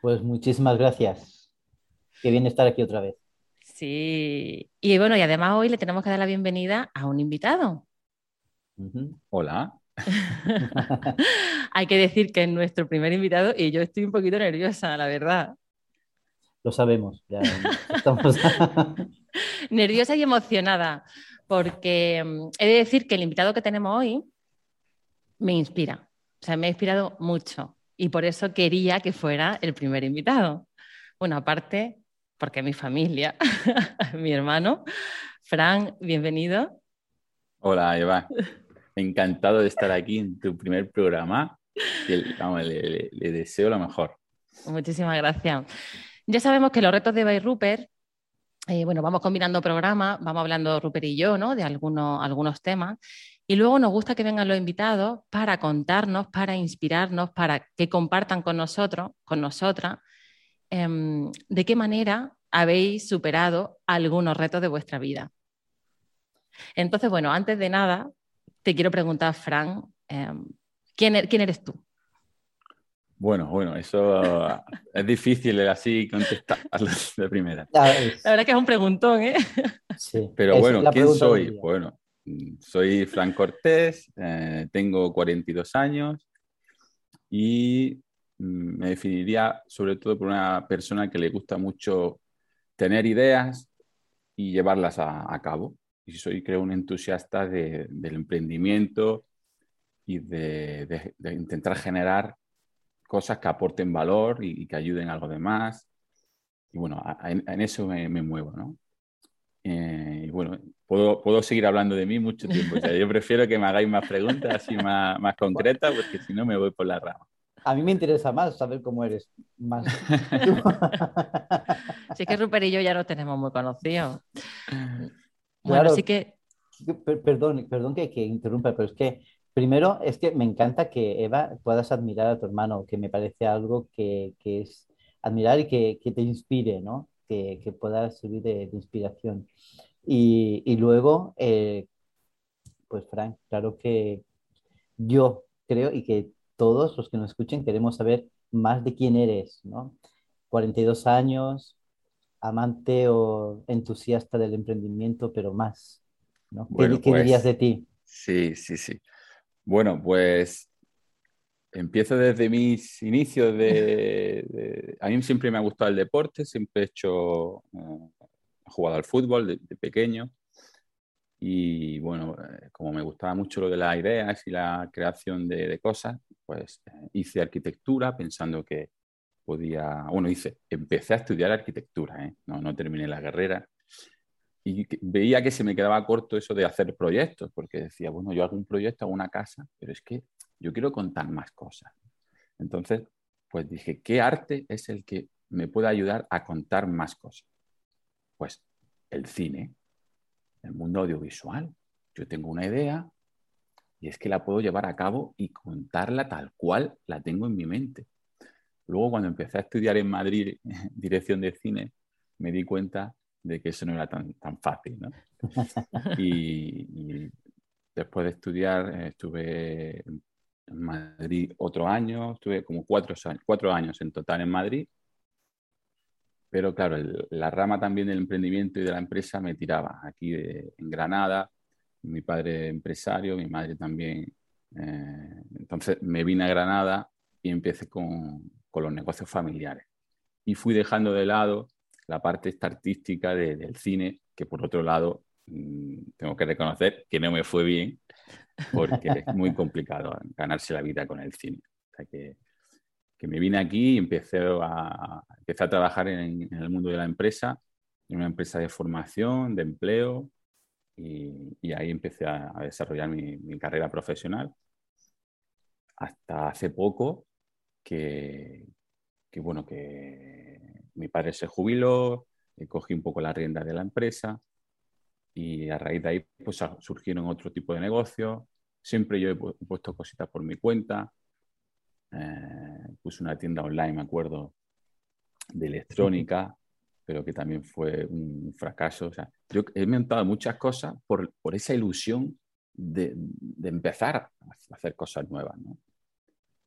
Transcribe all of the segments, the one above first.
Pues muchísimas gracias. Qué bien estar aquí otra vez. Sí. Y bueno, y además hoy le tenemos que dar la bienvenida a un invitado. Hola. Hay que decir que es nuestro primer invitado y yo estoy un poquito nerviosa, la verdad. Lo sabemos, ya nerviosa y emocionada, porque mm, he de decir que el invitado que tenemos hoy me inspira. O sea, me ha inspirado mucho y por eso quería que fuera el primer invitado. Bueno, aparte, porque mi familia, mi hermano, Fran, bienvenido. Hola, Eva. Encantado de estar aquí en tu primer programa. le, deseo lo mejor. Muchísimas gracias. Ya sabemos que los retos de Eva y Rupert, eh, bueno, vamos combinando programas, vamos hablando Rupert y yo, ¿no? De algunos, algunos temas. Y luego nos gusta que vengan los invitados para contarnos, para inspirarnos, para que compartan con nosotros, con nosotras, em, de qué manera habéis superado algunos retos de vuestra vida. Entonces, bueno, antes de nada, te quiero preguntar, Fran, em, ¿quién, er-, ¿quién, eres tú? Bueno, bueno, eso es difícil así contestar de primera. La verdad que es un preguntón, ¿eh? Sí. Pero bueno, ¿quién soy? Bueno, soy Fran Cortés, eh, tengo 42 años y mm, me definiría sobre todo por una persona que le gusta mucho tener ideas y llevarlas a, cabo. Y soy, creo, un entusiasta del emprendimiento y de, intentar generar cosas que aporten valor y, que ayuden a los demás. Y bueno, en, eso me, me muevo, ¿no? Eh, y bueno, puedo, puedo, seguir hablando de mí mucho tiempo. yo prefiero que me hagáis más preguntas así más, más concretas, porque si no me voy por la rama. A mí me interesa más saber cómo eres. Más. sí que Rupert y yo ya lo tenemos muy conocidos. Bueno, así que... Perdón, perdón que, que interrumpa, pero es que primero es que me encanta que Eva puedas admirar a tu hermano, que me parece algo que, que es admirar y que, que te inspire, ¿no? que, pueda servir de, inspiración. Y, luego, eh, pues Frank, claro que yo creo y que todos los que nos escuchen queremos saber más de quién eres, ¿no? 42 años, amante o entusiasta del emprendimiento, pero más, ¿no? ¿Qué, ¿qué pues dirías de ti? Sí, sí, sí. Bueno, pues empiezo desde mis inicios de, A mí siempre me ha gustado el deporte, siempre he hecho... Eh, jugado al fútbol de, pequeño y bueno, eh, como me gustaba mucho lo de las ideas y la creación de, cosas, pues eh, hice arquitectura pensando que podía... Bueno, hice, empecé a estudiar arquitectura, no, no terminé la carrera y veía que se me quedaba corto eso de hacer proyectos, porque decía, bueno, yo hago un proyecto, hago una casa, pero es que yo quiero contar más cosas. Entonces, pues dije, ¿qué arte es el que me puede ayudar a contar más cosas? Pues el cine, el mundo audiovisual. Yo tengo una idea y es que la puedo llevar a cabo y contarla tal cual la tengo en mi mente. Luego, cuando empecé a estudiar en Madrid dirección de cine, me di cuenta de que eso no era tan, tan fácil. ¿no? y, después de estudiar, estuve en Madrid otro año, estuve como cuatro, cuatro años en total en Madrid. Pero claro, la rama también del emprendimiento y de la empresa me tiraba. Aquí en Granada, mi padre empresario, mi madre también. Eh, entonces me vine a Granada y empecé con, con, los negocios familiares. Y fui dejando de lado la parte artística del cine, que por otro lado mm, tengo que reconocer que no me fue bien, porque es muy complicado ganarse la vida con el cine. O sea que, que me vine aquí y empecé a, empecé a trabajar en, el mundo de la empresa, en una empresa de formación, de empleo, y, y ahí empecé a, desarrollar mi, mi, carrera profesional. Hasta hace poco que, que bueno, que mi padre se jubiló, cogí un poco la rienda de la empresa y a raíz de ahí pues surgieron otro tipo de negocios. Siempre yo he puesto cositas por mi cuenta. Eh, puse una tienda online, me acuerdo, de electrónica, pero que también fue un fracaso. O sea, yo he montado muchas cosas por, por esa ilusión de, de, empezar a hacer cosas nuevas. ¿no?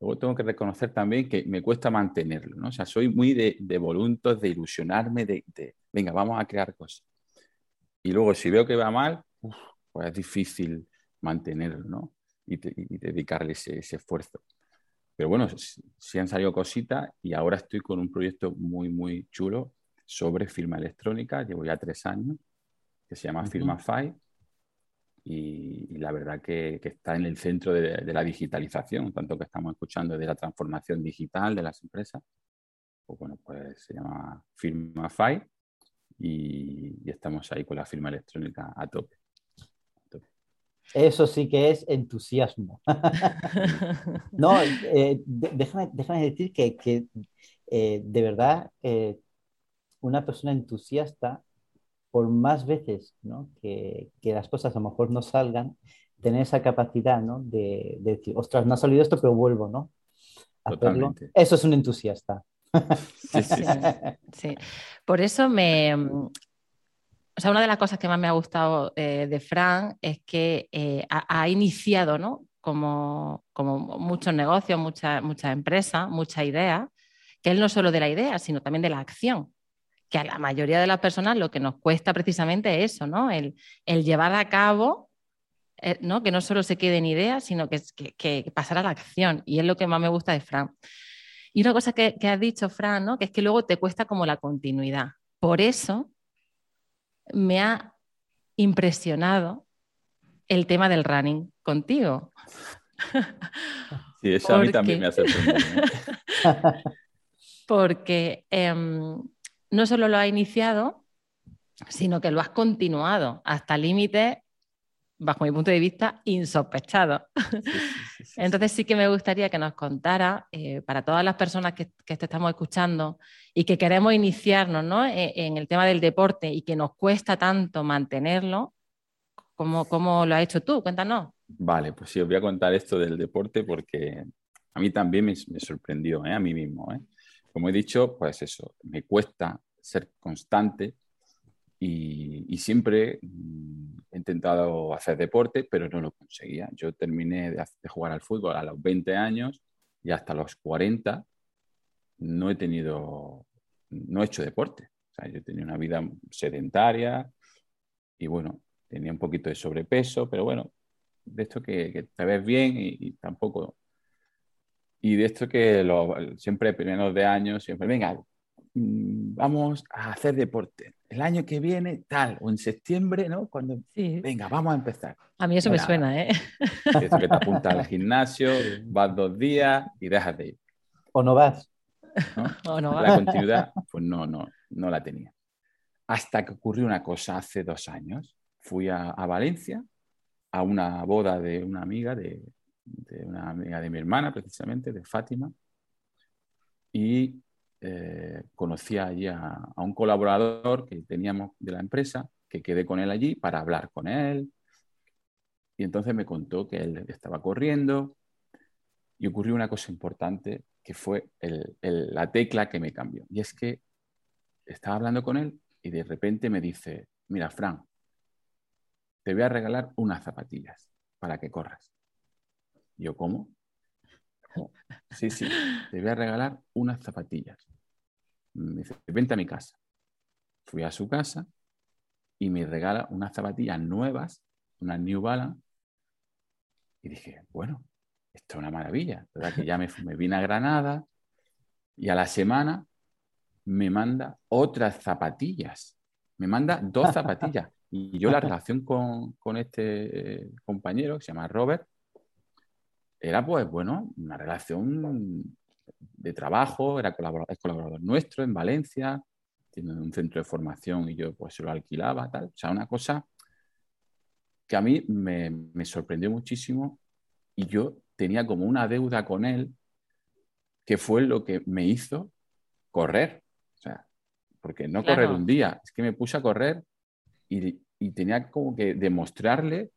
Luego tengo que reconocer también que me cuesta mantenerlo. ¿no? O sea, soy muy de, de voluntos, de ilusionarme, de, de, venga, vamos a crear cosas. Y luego si veo que va mal, pues es difícil mantenerlo ¿no? y, y dedicarle ese, ese esfuerzo. Pero bueno, sí han salido cositas y ahora estoy con un proyecto muy, muy chulo sobre firma electrónica. Llevo ya tres años, que se llama uh -huh. Firmafy. Y, y, la verdad que, que, está en el centro de, de, la digitalización, tanto que estamos escuchando de la transformación digital de las empresas. Pues bueno, pues se llama Firmafy y, y estamos ahí con la firma electrónica a tope. Eso sí que es entusiasmo. no, eh, déjame, déjame, decir que, que eh, de verdad eh, una persona entusiasta, por más veces ¿no? que, que, las cosas a lo mejor no salgan, tener esa capacidad ¿no? de, de, decir, ostras, no ha salido esto, pero vuelvo, ¿no? Eso es un entusiasta. Sí, sí, sí. Por eso me, o sea, una de las cosas que más me ha gustado eh, de Fran es que eh, ha, ha, iniciado, ¿no? Como, como muchos negocios, muchas mucha empresas, muchas ideas, que él no solo de la idea, sino también de la acción. Que a la mayoría de las personas lo que nos cuesta precisamente es eso, ¿no? El, el llevar a cabo, eh, ¿no? Que no solo se quede en ideas, sino que, que, que, pasar a la acción. Y es lo que más me gusta de Fran. Y una cosa que, que has dicho, Fran, ¿no? Que es que luego te cuesta como la continuidad. Por eso me ha impresionado el tema del running contigo. Sí, eso Porque... a mí también me ha sorprendido. ¿eh? Porque eh, no solo lo ha iniciado, sino que lo has continuado hasta límites, bajo mi punto de vista, insospechados. Sí, sí, sí, Entonces sí que me gustaría que nos contara, eh, para todas las personas que, que, te estamos escuchando y que queremos iniciarnos ¿no? en, en, el tema del deporte y que nos cuesta tanto mantenerlo, ¿cómo, cómo lo has hecho tú? Cuéntanos. Vale, pues sí, os voy a contar esto del deporte porque a mí también me, me sorprendió, ¿eh? a mí mismo. ¿eh? Como he dicho, pues eso, me cuesta ser constante y, y, siempre mm, he intentado hacer deporte, pero no lo conseguía. Yo terminé de, de, jugar al fútbol a los 20 años y hasta los 40 no he tenido, no he hecho deporte. O sea, yo tenía una vida sedentaria y bueno, tenía un poquito de sobrepeso, pero bueno, de esto que, que te ves bien y, y, tampoco... Y de esto que lo, siempre, primeros de años, siempre, venga, vamos a hacer deporte. El año que viene, tal, o en septiembre, ¿no? Cuando, sí. venga, vamos a empezar. A mí eso Nada. me suena, ¿eh? Eso que te apuntas al gimnasio, vas dos días y dejas de ir. O no vas. ¿no? O no vas. La continuidad, pues no, no, no la tenía. Hasta que ocurrió una cosa hace dos años. Fui a, a Valencia a una boda de una amiga, de, de, una amiga de mi hermana, precisamente, de Fátima, y eh, conocí allí a, un colaborador que teníamos de la empresa, que quedé con él allí para hablar con él. Y entonces me contó que él estaba corriendo y ocurrió una cosa importante que fue la tecla que me cambió. Y es que estaba hablando con él y de repente me dice, mira, Fran, te voy a regalar unas zapatillas para que corras. Yo, ¿cómo? Sí, sí, te voy a regalar unas zapatillas. Me dice, vente a mi casa. Fui a su casa y me regala unas zapatillas nuevas, unas New Balance. Y dije, bueno, esto es una maravilla, ¿verdad? Que ya me, me vine a Granada y a la semana me manda otras zapatillas. Me manda dos zapatillas. Y yo la relación con, con este compañero, que se llama Robert, era pues, bueno, una relación de trabajo, era colaborador, es colaborador nuestro en Valencia, tiene un centro de formación y yo pues se lo alquilaba, tal. O sea, una cosa que a mí me, me sorprendió muchísimo y yo tenía como una deuda con él que fue lo que me hizo correr. O sea, porque no correr un día, es que me puse a correr y, tenía como que demostrarle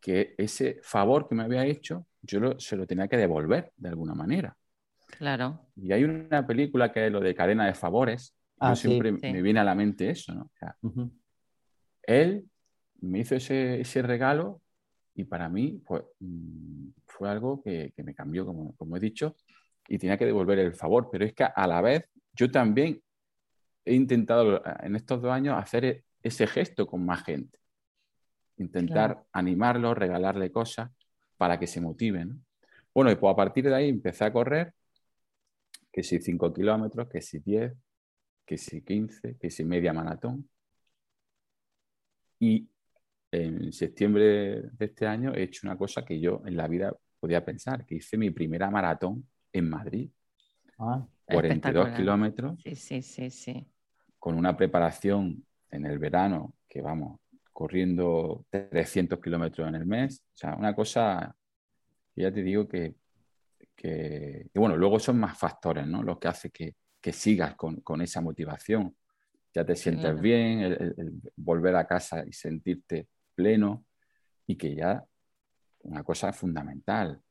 que ese favor que me había hecho, yo se lo tenía que devolver de alguna manera. Claro. Y hay una película que es lo de cadena de favores. Ah, siempre me viene a la mente eso, ¿no? Él me hizo ese, ese, regalo y para mí fue, mm, fue algo que, que me cambió, como, como, he dicho, y tenía que devolver el favor. Pero es que a la vez yo también he intentado en estos dos años hacer e, ese gesto con más gente. Intentar animarlo, regalarle cosas para que se motiven. Bueno, y pues a partir de ahí empecé a correr, que si 5 kilómetros, que si 10, que si 15, que si media maratón. Y en septiembre de este año he hecho una cosa que yo en la vida podía pensar, que hice mi primera maratón en Madrid. 42 ah, kilómetros. Sí, sí, sí, sí. Con una preparación en el verano, que vamos, corriendo 300 kilómetros en el mes. O sea, una cosa ya te digo que, que, bueno, luego son más factores, ¿no? Los que hace que, que sigas con, con, esa motivación. Ya te sientes bien, el, volver a casa y sentirte pleno y que ya una cosa fundamental,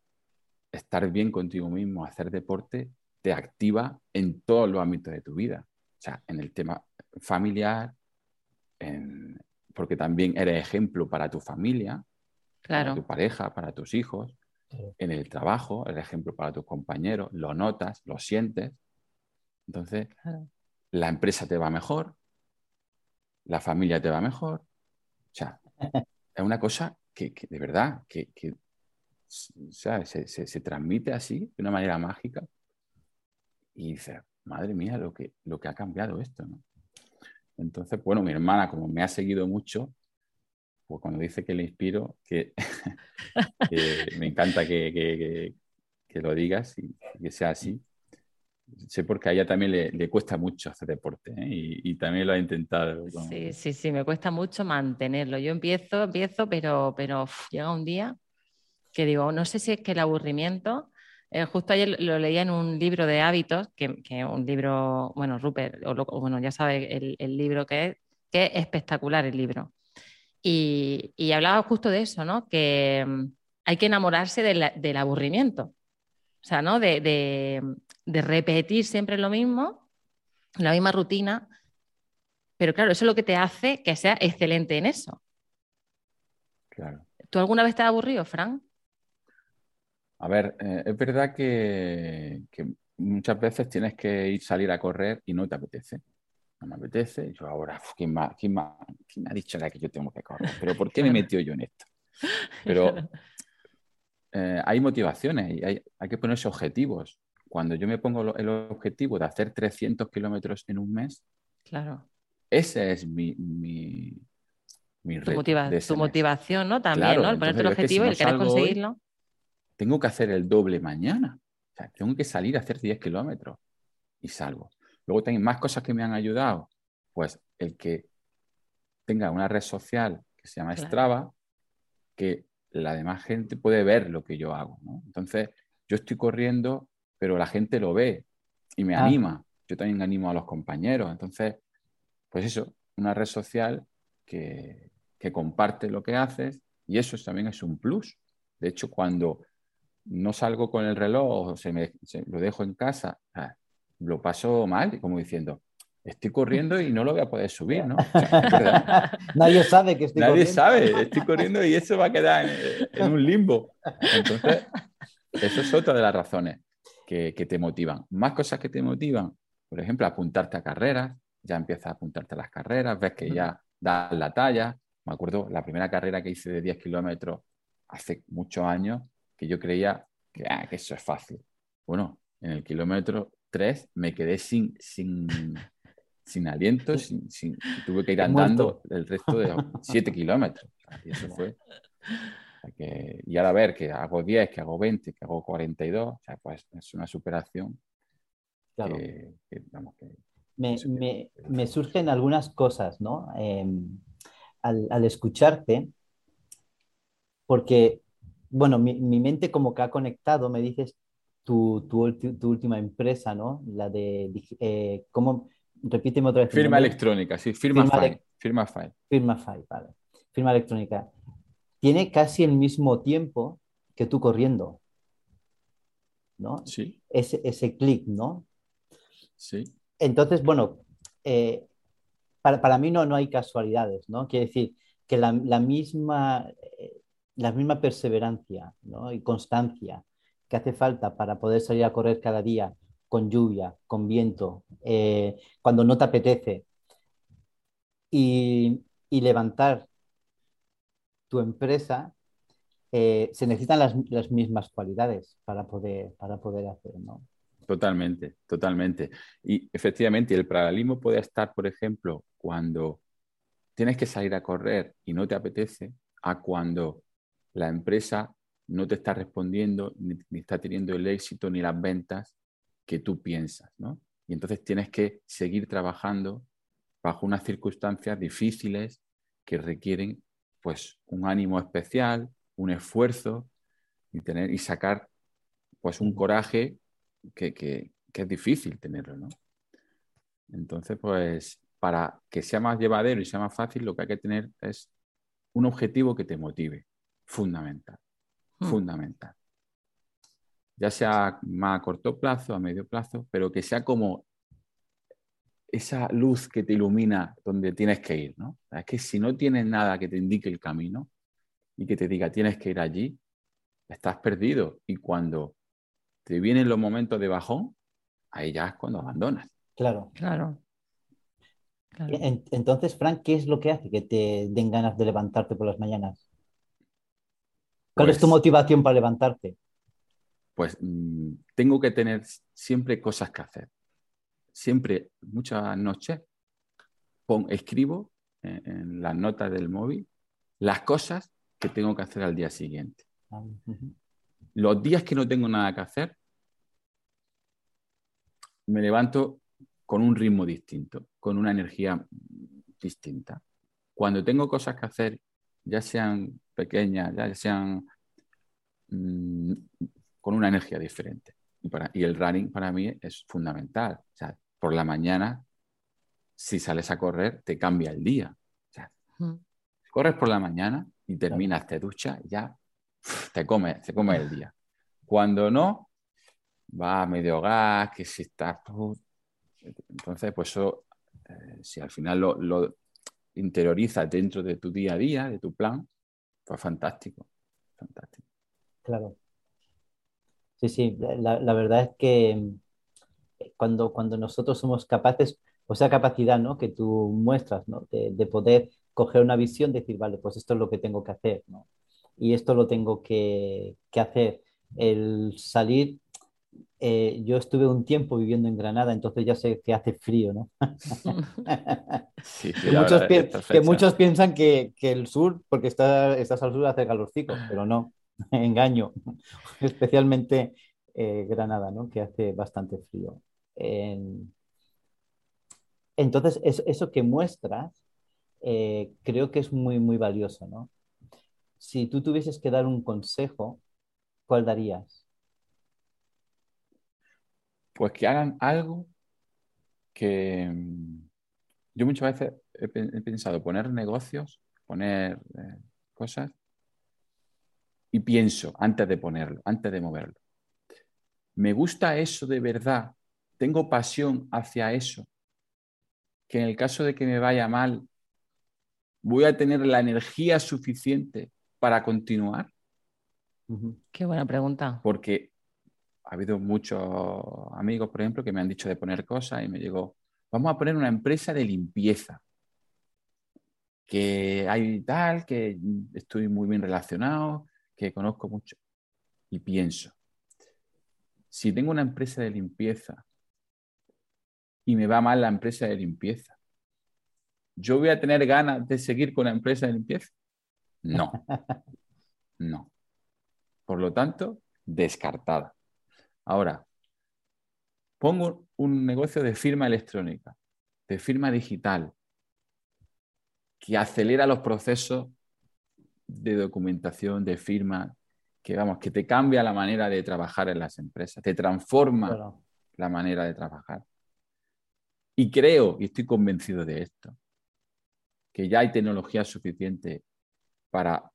estar bien contigo mismo, hacer deporte, te activa en todos los ámbitos de tu vida. O sea, en el tema familiar, porque también eres ejemplo para tu familia, para tu pareja, para tus hijos, en el trabajo, eres ejemplo para tus compañeros, lo notas, lo sientes. Entonces, la empresa te va mejor, la familia te va mejor. O sea, es una cosa que, de verdad, que, se, transmite así, de una manera mágica. Y dices, madre mía, lo que, lo que ha cambiado esto, ¿no? Entonces, bueno, mi hermana, como me ha seguido mucho, pues cuando dice que le inspiro, que, me encanta que, lo digas y que sea así. Sé porque a ella también le, cuesta mucho hacer deporte ¿eh? y, también lo ha intentado. Sí, sí, sí, me cuesta mucho mantenerlo. Yo empiezo, empiezo, pero, pero llega un día que digo, no sé si es que el aburrimiento eh, justo ayer lo leía en un libro de hábitos, que, que un libro, bueno, Rupert, o, bueno, ya sabe el, libro que es, que es espectacular el libro. Y, y hablaba justo de eso, ¿no? Que mm, hay que enamorarse del aburrimiento. O sea, ¿no? De, de, de, repetir siempre lo mismo, la misma rutina. Pero claro, eso es lo que te hace que sea excelente en eso. Claro. ¿Tú alguna vez te has aburrido, Fran? A ver, eh, es verdad que, muchas veces tienes que ir salir a correr y no te apetece. No me apetece. Yo ahora, ¿quién, quién, me ha dicho que yo tengo que correr? ¿Pero por qué me he metido yo en esto? Pero eh, hay motivaciones y hay, que ponerse objetivos. Cuando yo me pongo el objetivo de hacer 300 kilómetros en un mes, claro. ese es mi, mi, mi tu, tu motivación, ¿no? También, ¿no? El ponerte el objetivo y el querer conseguirlo tengo que hacer el doble mañana. O sea, tengo que salir a hacer 10 kilómetros y salgo. Luego tengo más cosas que me han ayudado. Pues el que tenga una red social que se llama Strava, que la demás gente puede ver lo que yo hago. Entonces, yo estoy corriendo, pero la gente lo ve y me ah. anima. Yo también animo a los compañeros. Entonces, pues eso, una red social que, que comparte lo que haces y eso también es un plus. De hecho, cuando no salgo con el reloj, se me, lo dejo en casa, lo paso mal, como diciendo, estoy corriendo y no lo voy a poder subir, ¿no? Nadie sabe que estoy Nadie sabe, estoy corriendo y eso va a quedar en, un limbo. Entonces, eso es otra de las razones que, te motivan. Más cosas que te motivan, por ejemplo, apuntarte a carreras, ya empiezas a apuntarte a las carreras, ves que ya das la talla. Me acuerdo la primera carrera que hice de 10 kilómetros hace muchos años, que yo creía ah, que, eso es fácil. Bueno, en el kilómetro 3 me quedé sin, sin, sin aliento, sin, tuve que ir andando el resto de 7 kilómetros. Y eso fue. y ahora ver que hago 10, que hago 20, que hago 42, o sea, pues es una superación. Claro. me, surgen algunas cosas, ¿no? Em, al, al, escucharte, porque bueno, mi, mente como que ha conectado, me dices, tu, tu, última empresa, ¿no? La de, eh, ¿cómo? Repíteme otra vez. Firma electrónica, sí, firma, file. Firma file. Firma file, vale. Firma electrónica. Tiene casi el mismo tiempo que tú corriendo, ¿no? Sí. Ese, ese clic, ¿no? Sí. Entonces, bueno, eh, para, para, mí no, no hay casualidades, ¿no? Quiere decir que la, la misma, eh, la misma perseverancia ¿no? y constancia que hace falta para poder salir a correr cada día con lluvia, con viento, eh, cuando no te apetece, y, levantar tu empresa, eh, se necesitan las, mismas cualidades para poder, para poder hacerlo. Totalmente, totalmente. Y efectivamente, el paralelismo puede estar, por ejemplo, cuando tienes que salir a correr y no te apetece, a cuando la empresa no te está respondiendo, ni, está teniendo el éxito ni las ventas que tú piensas, ¿no? Y entonces tienes que seguir trabajando bajo unas circunstancias difíciles que requieren pues un ánimo especial, un esfuerzo y, tener, y sacar pues un coraje que, que es difícil tenerlo, ¿no? Entonces, pues para que sea más llevadero y sea más fácil, lo que hay que tener es un objetivo que te motive, fundamental. Hmm. fundamental. Ya sea más a corto plazo, a medio plazo, pero que sea como esa luz que te ilumina donde tienes que ir, ¿no? Es que si no tienes nada que te indique el camino y que te diga tienes que ir allí, estás perdido. Y cuando te vienen los momentos de bajón, ahí ya es cuando abandonas. Claro. Claro. Entonces, Frank, ¿qué es lo que hace que te den ganas de levantarte por las mañanas? ¿Cuál es tu pues motivación para levantarte? Pues mm, tengo que tener siempre cosas que hacer. Siempre, muchas noches, escribo en, las notas del móvil las cosas que tengo que hacer al día siguiente. Ah, Los días que no tengo nada que hacer, me levanto con un ritmo distinto, con una energía distinta. Cuando tengo cosas que hacer, ya sean pequeñas, ya sean mm, con una energía diferente. Y, el running para mí es fundamental. O sea, por la mañana, si sales a correr, te cambia el día. O sea, corres por la mañana y terminas, te duchas, ya te come, te come el día. Cuando no, va a medio gas, que si estás... Entonces, pues eso, eh, si al final lo, lo interiorizas dentro de tu día a día, de tu plan, fue fantástico, fantástico. Claro. Sí, sí, la, verdad es que eh, cuando, cuando nosotros somos capaces, o sea, capacidad ¿no? que tú muestras, ¿no? de, poder coger una visión, decir, vale, pues esto es lo que tengo que hacer, ¿no? y esto lo tengo que, que hacer. El salir, eh, yo estuve un tiempo viviendo en Granada, entonces ya sé que hace frío, ¿no? que, muchos piensan que, el sur, porque está, estás al sur, hace calorcico, pero no, engaño. Especialmente eh, Granada, ¿no? Que hace bastante frío. Entonces, eso, que muestras, eh, creo que es muy, muy valioso, ¿no? Si tú tuvieses que dar un consejo, ¿cuál darías? Pues que hagan algo que mm, yo muchas veces he, pensado poner negocios, poner eh, cosas, y pienso antes de ponerlo, antes de moverlo. ¿Me gusta eso de verdad? ¿Tengo pasión hacia eso? Que en el caso de que me vaya mal, ¿voy a tener la energía suficiente para continuar? Qué buena pregunta. Porque ha habido muchos amigos, por ejemplo, que me han dicho de poner cosas y me llegó, vamos a poner una empresa de limpieza, que hay tal, que estoy muy bien relacionado, que conozco mucho. Y pienso, si tengo una empresa de limpieza y me va mal la empresa de limpieza, ¿yo voy a tener ganas de seguir con la empresa de limpieza? No, no. Por lo tanto, descartada. Ahora, pongo un negocio de firma electrónica, de firma digital, que acelera los procesos de documentación, de firma, que, vamos, que te cambia la manera de trabajar en las empresas, te transforma la manera de trabajar. Y creo, y estoy convencido de esto, que ya hay tecnología suficiente para,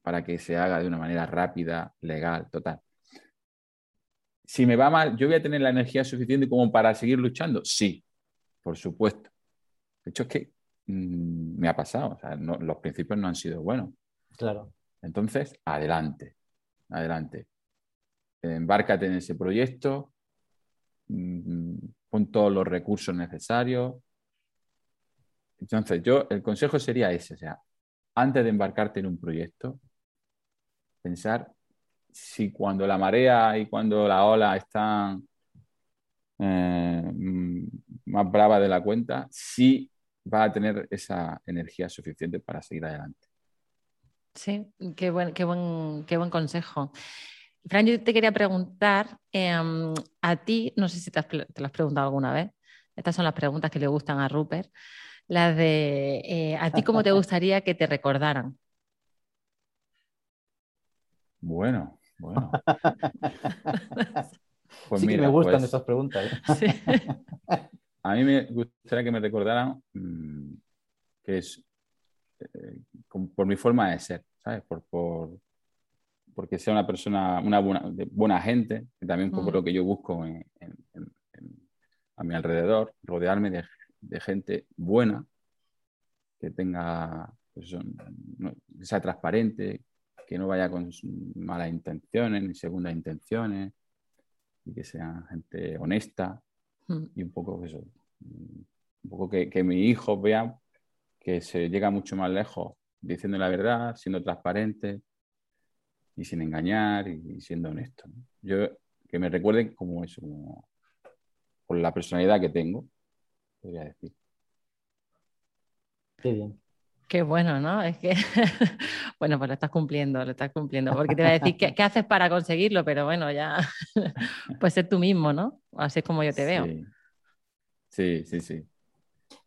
para que se haga de una manera rápida, legal, total. Si me va mal, ¿yo voy a tener la energía suficiente como para seguir luchando? Sí, por supuesto. De hecho, es que mm, me ha pasado, los principios no han sido buenos. Claro. Entonces, adelante, adelante. Embárcate en ese proyecto, mm, pon todos los recursos necesarios. Entonces, yo, el consejo sería ese, o sea, antes de embarcarte en un proyecto, pensar si cuando la marea y cuando la ola están eh, mm, más brava de la cuenta, si va a tener esa energía suficiente para seguir adelante. Sí, qué buen, qué buen, qué buen consejo. Fran, yo te quería preguntar, em, a ti, no sé si te, lo has preguntado alguna vez, estas son las preguntas que le gustan a Rupert, las de, eh, ¿a ti cómo te gustaría que te recordaran? Bueno, bueno. Pues sí que me gustan pues esas preguntas. ¿eh? a mí me gustaría que me recordaran mm, que es eh, por mi forma de ser, ¿sabes? Por, por, porque sea una persona, una buena, buena gente, que también un poco mm. lo que yo busco a mi alrededor, rodearme de, gente buena, que tenga, pues, que sea transparente, que no vaya con malas intenciones ni segundas intenciones, y que sea gente honesta, mm. y un poco eso, un poco que, que mis hijos vean que se llega mucho más lejos diciendo la verdad, siendo transparente, y sin engañar y, siendo honesto. Yo, que me recuerden como eso, como, por la personalidad que tengo, podría decir. Qué bien. Qué bueno, ¿no? Es que, bueno, pues lo estás cumpliendo, lo estás cumpliendo, porque te voy a decir qué, qué haces para conseguirlo, pero bueno, ya puedes ser tú mismo, ¿no? Así es como yo te veo. Sí, sí, sí.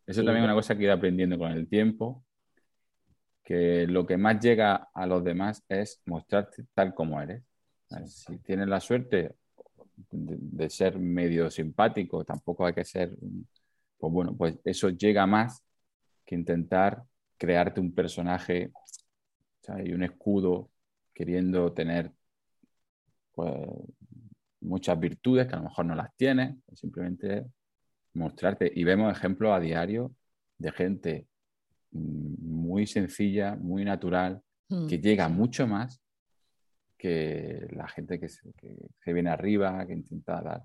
Eso también es una cosa que he ido aprendiendo con el tiempo que lo que más llega a los demás es mostrarte tal como eres. Si tienes la suerte de, ser medio simpático, tampoco hay que ser, pues bueno, pues eso llega más que intentar crearte un personaje y un escudo queriendo tener pues, muchas virtudes que a lo mejor no las tienes, simplemente mostrarte. Y vemos ejemplos a diario de gente muy sencilla, muy natural, mm, que llega mucho más que la gente que se, viene arriba, que intenta dar.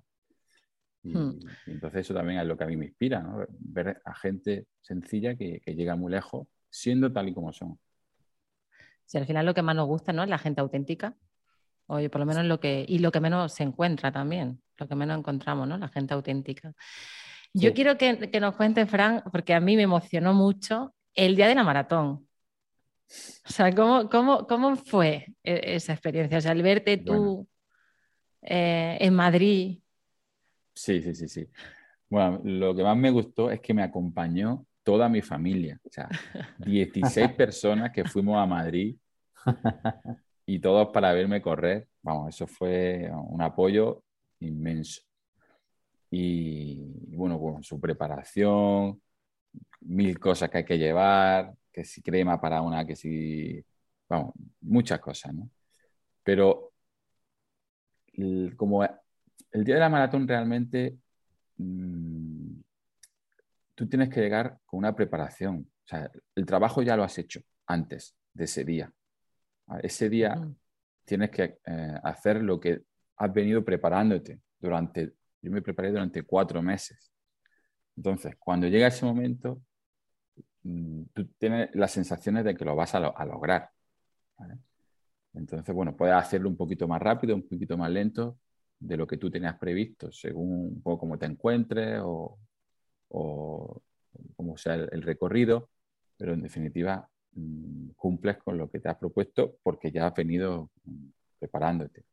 Mm. Y, entonces eso también es lo que a mí me inspira, ver a gente sencilla que, llega muy lejos siendo tal y como son. Si al final lo que más nos gusta ¿no? es la gente auténtica, oye, por lo menos lo que, y lo que menos se encuentra también, lo que menos encontramos, ¿no? La gente auténtica. Yo quiero que, que, nos cuente, Fran, porque a mí me emocionó mucho el día de la maratón. O sea, ¿cómo, fue e, esa experiencia? O sea, al verte tú eh, en Madrid. Sí, sí, sí, sí. Bueno, lo que más me gustó es que me acompañó toda mi familia. O sea, 16 personas que fuimos a Madrid y todos para verme correr. Vamos, eso fue un apoyo inmenso. Y bueno, con su preparación, mil cosas que hay que llevar, que si crema para una, que si, vamos, muchas cosas, ¿no? Pero como el día de la maratón realmente mm, tú tienes que llegar con una preparación. O sea, el trabajo ya lo has hecho antes de ese día. Ese día tienes que eh, hacer lo que has venido preparándote durante, yo me preparé durante cuatro meses. Entonces, cuando llega ese momento, Mm, tú tienes las sensaciones de que lo vas a, lograr. Entonces, bueno, puedes hacerlo un poquito más rápido, un poquito más lento de lo que tú tenías previsto, según un poco cómo te encuentres o, o cómo sea el, recorrido, pero en definitiva mm, cumples con lo que te has propuesto porque ya has venido mm, preparándote.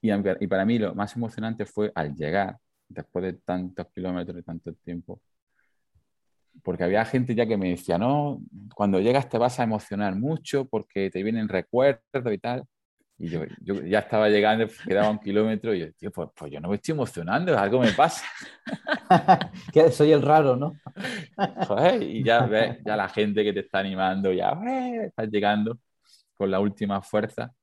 Y, y para mí lo más emocionante fue al llegar, después de tantos kilómetros y tanto tiempo, porque había gente ya que me decía, no, cuando llegas te vas a emocionar mucho porque te vienen recuerdos y tal. Y yo, yo ya estaba llegando, quedaba un kilómetro y yo, tío, pues, pues yo no me estoy emocionando, algo me pasa. que soy el raro, ¿no? Joder, y ya ves, ya la gente que te está animando, ya eh, estás llegando con la última fuerza.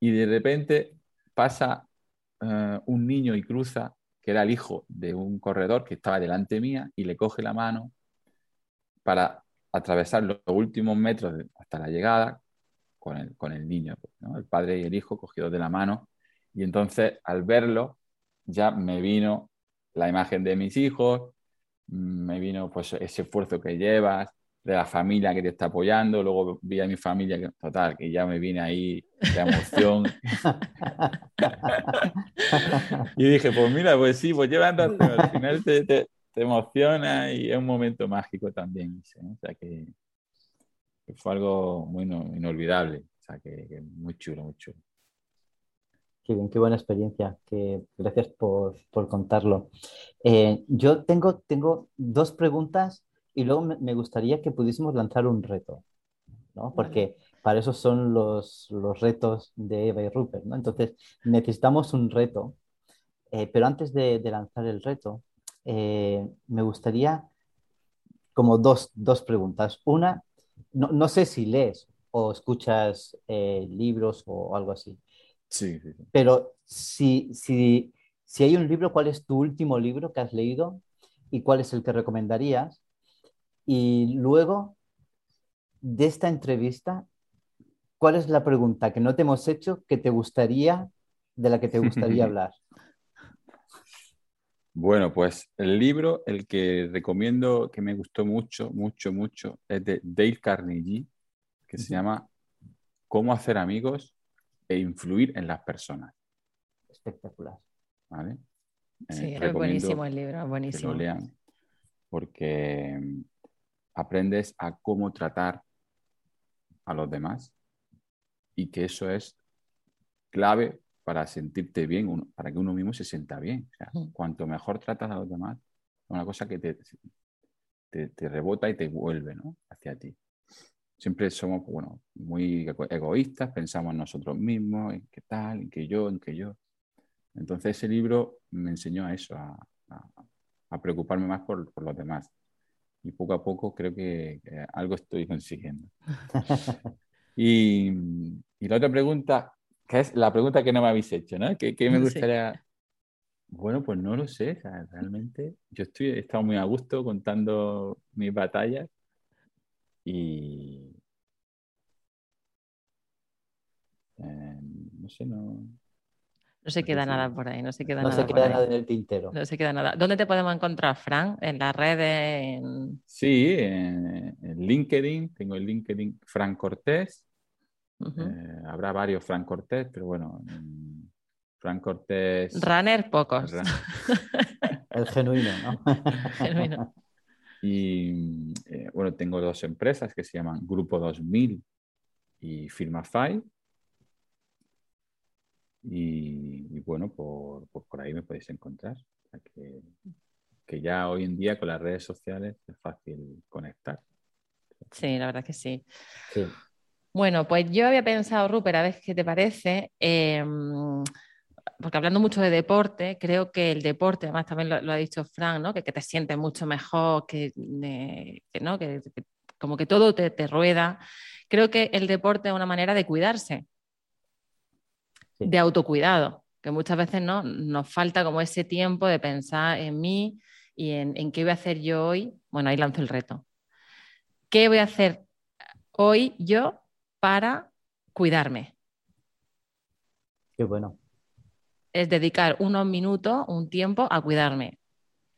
Y de repente pasa eh, un niño y cruza, que era el hijo de un corredor que estaba delante mía, y le coge la mano para atravesar los últimos metros hasta la llegada con el, con el niño, el padre y el hijo cogidos de la mano. Y entonces al verlo ya me vino la imagen de mis hijos, me vino pues ese esfuerzo que llevas, de la familia que te está apoyando, luego vi a mi familia, que, total, que ya me vine ahí de emoción. y dije, pues mira, pues sí, pues llevando al final te, te, emociona y es un momento mágico también. O sea que, fue algo muy inolvidable, o sea que, muy chulo, muy chulo. Qué bien, qué buena experiencia. Que, gracias por, por contarlo. Eh, yo tengo, tengo dos preguntas y luego me gustaría que pudiésemos lanzar un reto, ¿no? Porque para eso son los, los, retos de Eva y Rupert, ¿no? Entonces, necesitamos un reto. Eh, pero antes de, de, lanzar el reto, eh, me gustaría como dos, dos preguntas. Una, no, no, sé si lees o escuchas eh, libros o algo así. Sí, sí, sí. Pero si, si, si hay un libro, ¿cuál es tu último libro que has leído y cuál es el que recomendarías? Y luego de esta entrevista, ¿cuál es la pregunta que no te hemos hecho que te gustaría, de la que te gustaría hablar? Bueno, pues el libro, el que recomiendo, que me gustó mucho, mucho, mucho, es de Dale Carnegie, que se llama Cómo hacer amigos e influir en las personas. Espectacular. ¿Vale? Sí, es buenísimo el libro, buenísimo. Que lo lean, porque aprendes a cómo tratar a los demás y que eso es clave para sentirte bien, para que uno mismo se sienta bien. cuanto mejor tratas a los demás, es una cosa que te, te, rebota y te vuelve hacia ti. Siempre somos bueno, muy egoístas, pensamos en nosotros mismos, en qué tal, en qué yo, en qué yo. Entonces ese libro me enseñó a eso, a, preocuparme más por, por los demás y poco a poco creo que, algo estoy consiguiendo. y, y, la otra pregunta, que es la pregunta que no me habéis hecho, ¿no? ¿Qué, me gustaría...? Bueno, pues no lo sé, realmente yo estoy, he estado muy a gusto contando mis batallas y... Eh, no sé, no, no se queda nada por ahí, no se queda no nada. se queda nada en el tintero. No se queda nada. ¿Dónde te podemos encontrar, Fran? ¿En las redes? Sí, en, LinkedIn. Tengo el LinkedIn Fran Cortés. Eh, habrá varios Fran Cortés, pero bueno, Fran Cortés. Runner, pocos. el genuino, ¿no? genuino. Y eh, bueno, tengo dos empresas que se llaman Grupo 2000 y Firmafy y, bueno, por, por, ahí me podéis encontrar. que, ya hoy en día con las redes sociales es fácil conectar. Sí, la verdad que sí. Bueno, pues yo había pensado, Rupert, a ver qué te parece. Em, porque hablando mucho de deporte, creo que el deporte, además también lo, ha dicho Frank, ¿no? que, te sientes mucho mejor, que, ¿no? que, como que todo te, te, rueda. Creo que el deporte es una manera de cuidarse de autocuidado, que muchas veces ¿no? nos falta como ese tiempo de pensar en mí y en, qué voy a hacer yo hoy. Bueno, ahí lanzo el reto. ¿Qué voy a hacer hoy yo para cuidarme? Qué bueno. Es dedicar unos minutos, un tiempo a cuidarme.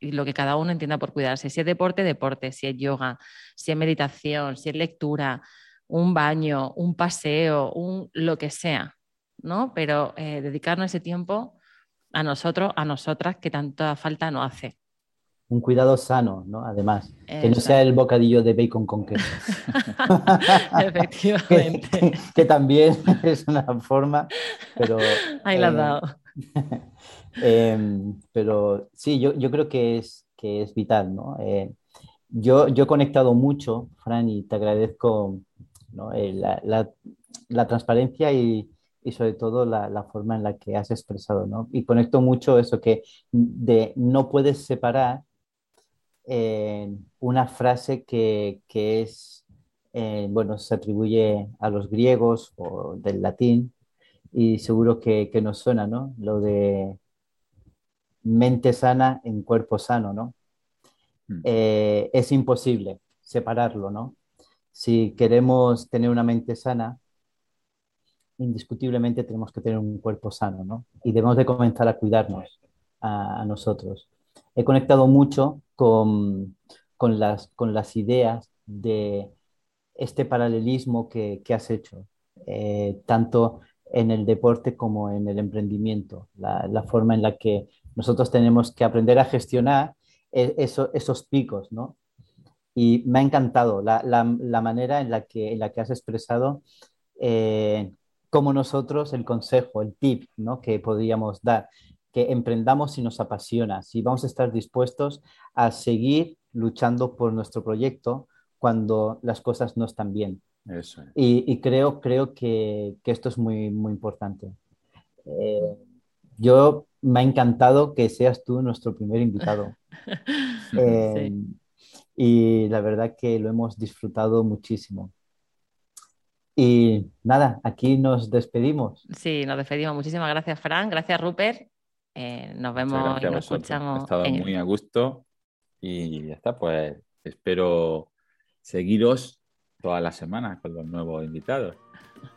Y lo que cada uno entienda por cuidarse. Si es deporte, deporte. Si es yoga, si es meditación, si es lectura, un baño, un paseo, un lo que sea. ¿no? Pero eh, dedicarnos ese tiempo a nosotros, a nosotras, que tanta falta nos hace. Un cuidado sano, ¿no? Además, que no sea el bocadillo de bacon con queso. Efectivamente. que, también es una forma, pero... Ahí lo has eh, dado. Em, pero sí, yo, yo, creo que es, que es vital, ¿no? Eh, yo, yo he conectado mucho, Fran, y te agradezco la, la, la, transparencia y, y sobre todo la, forma en la que has expresado, ¿no? Y conecto mucho eso que de no puedes separar eh, una frase que, es, eh, bueno, se atribuye a los griegos o del latín y seguro que, que nos suena, ¿no? Lo de mente sana en cuerpo sano, ¿no? Hmm. Eh, es imposible separarlo, ¿no? Si queremos tener una mente sana, indiscutiblemente tenemos que tener un cuerpo sano, ¿no? Y debemos de comenzar a cuidarnos a, nosotros. He conectado mucho con, con, las, con las ideas de este paralelismo que, que has hecho, eh, tanto en el deporte como en el emprendimiento, la, forma en la que nosotros tenemos que aprender a gestionar e, eso, esos picos, ¿no? Y me ha encantado la, la, la manera en la, que, en la que has expresado eh, como nosotros el consejo, el tip ¿no? que podríamos dar, que emprendamos si nos apasiona, si vamos a estar dispuestos a seguir luchando por nuestro proyecto cuando las cosas no están bien. Eso. Y, y, creo, creo que, que, esto es muy, muy importante. Eh, yo me ha encantado que seas tú nuestro primer invitado. Eh, y la verdad que lo hemos disfrutado muchísimo. Y nada, aquí nos despedimos. Sí, nos despedimos. Muchísimas gracias, Fran. Gracias, Rupert. Eh, nos vemos y nos escuchamos. He estado muy a gusto y ya está, pues espero seguiros toda la semana con los nuevos invitados.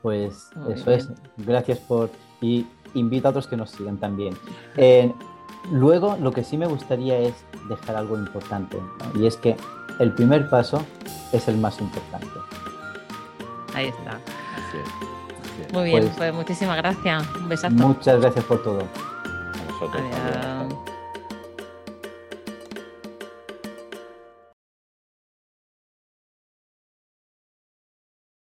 Pues eso es. Gracias por... Y invito a otros que nos sigan también. Eh, luego, lo que sí me gustaría es dejar algo importante, y es que el primer paso es el más importante. Ahí está. Muy bien, pues, pues, muchísimas gracias. Un besazo. Muchas gracias por todo. A vosotros.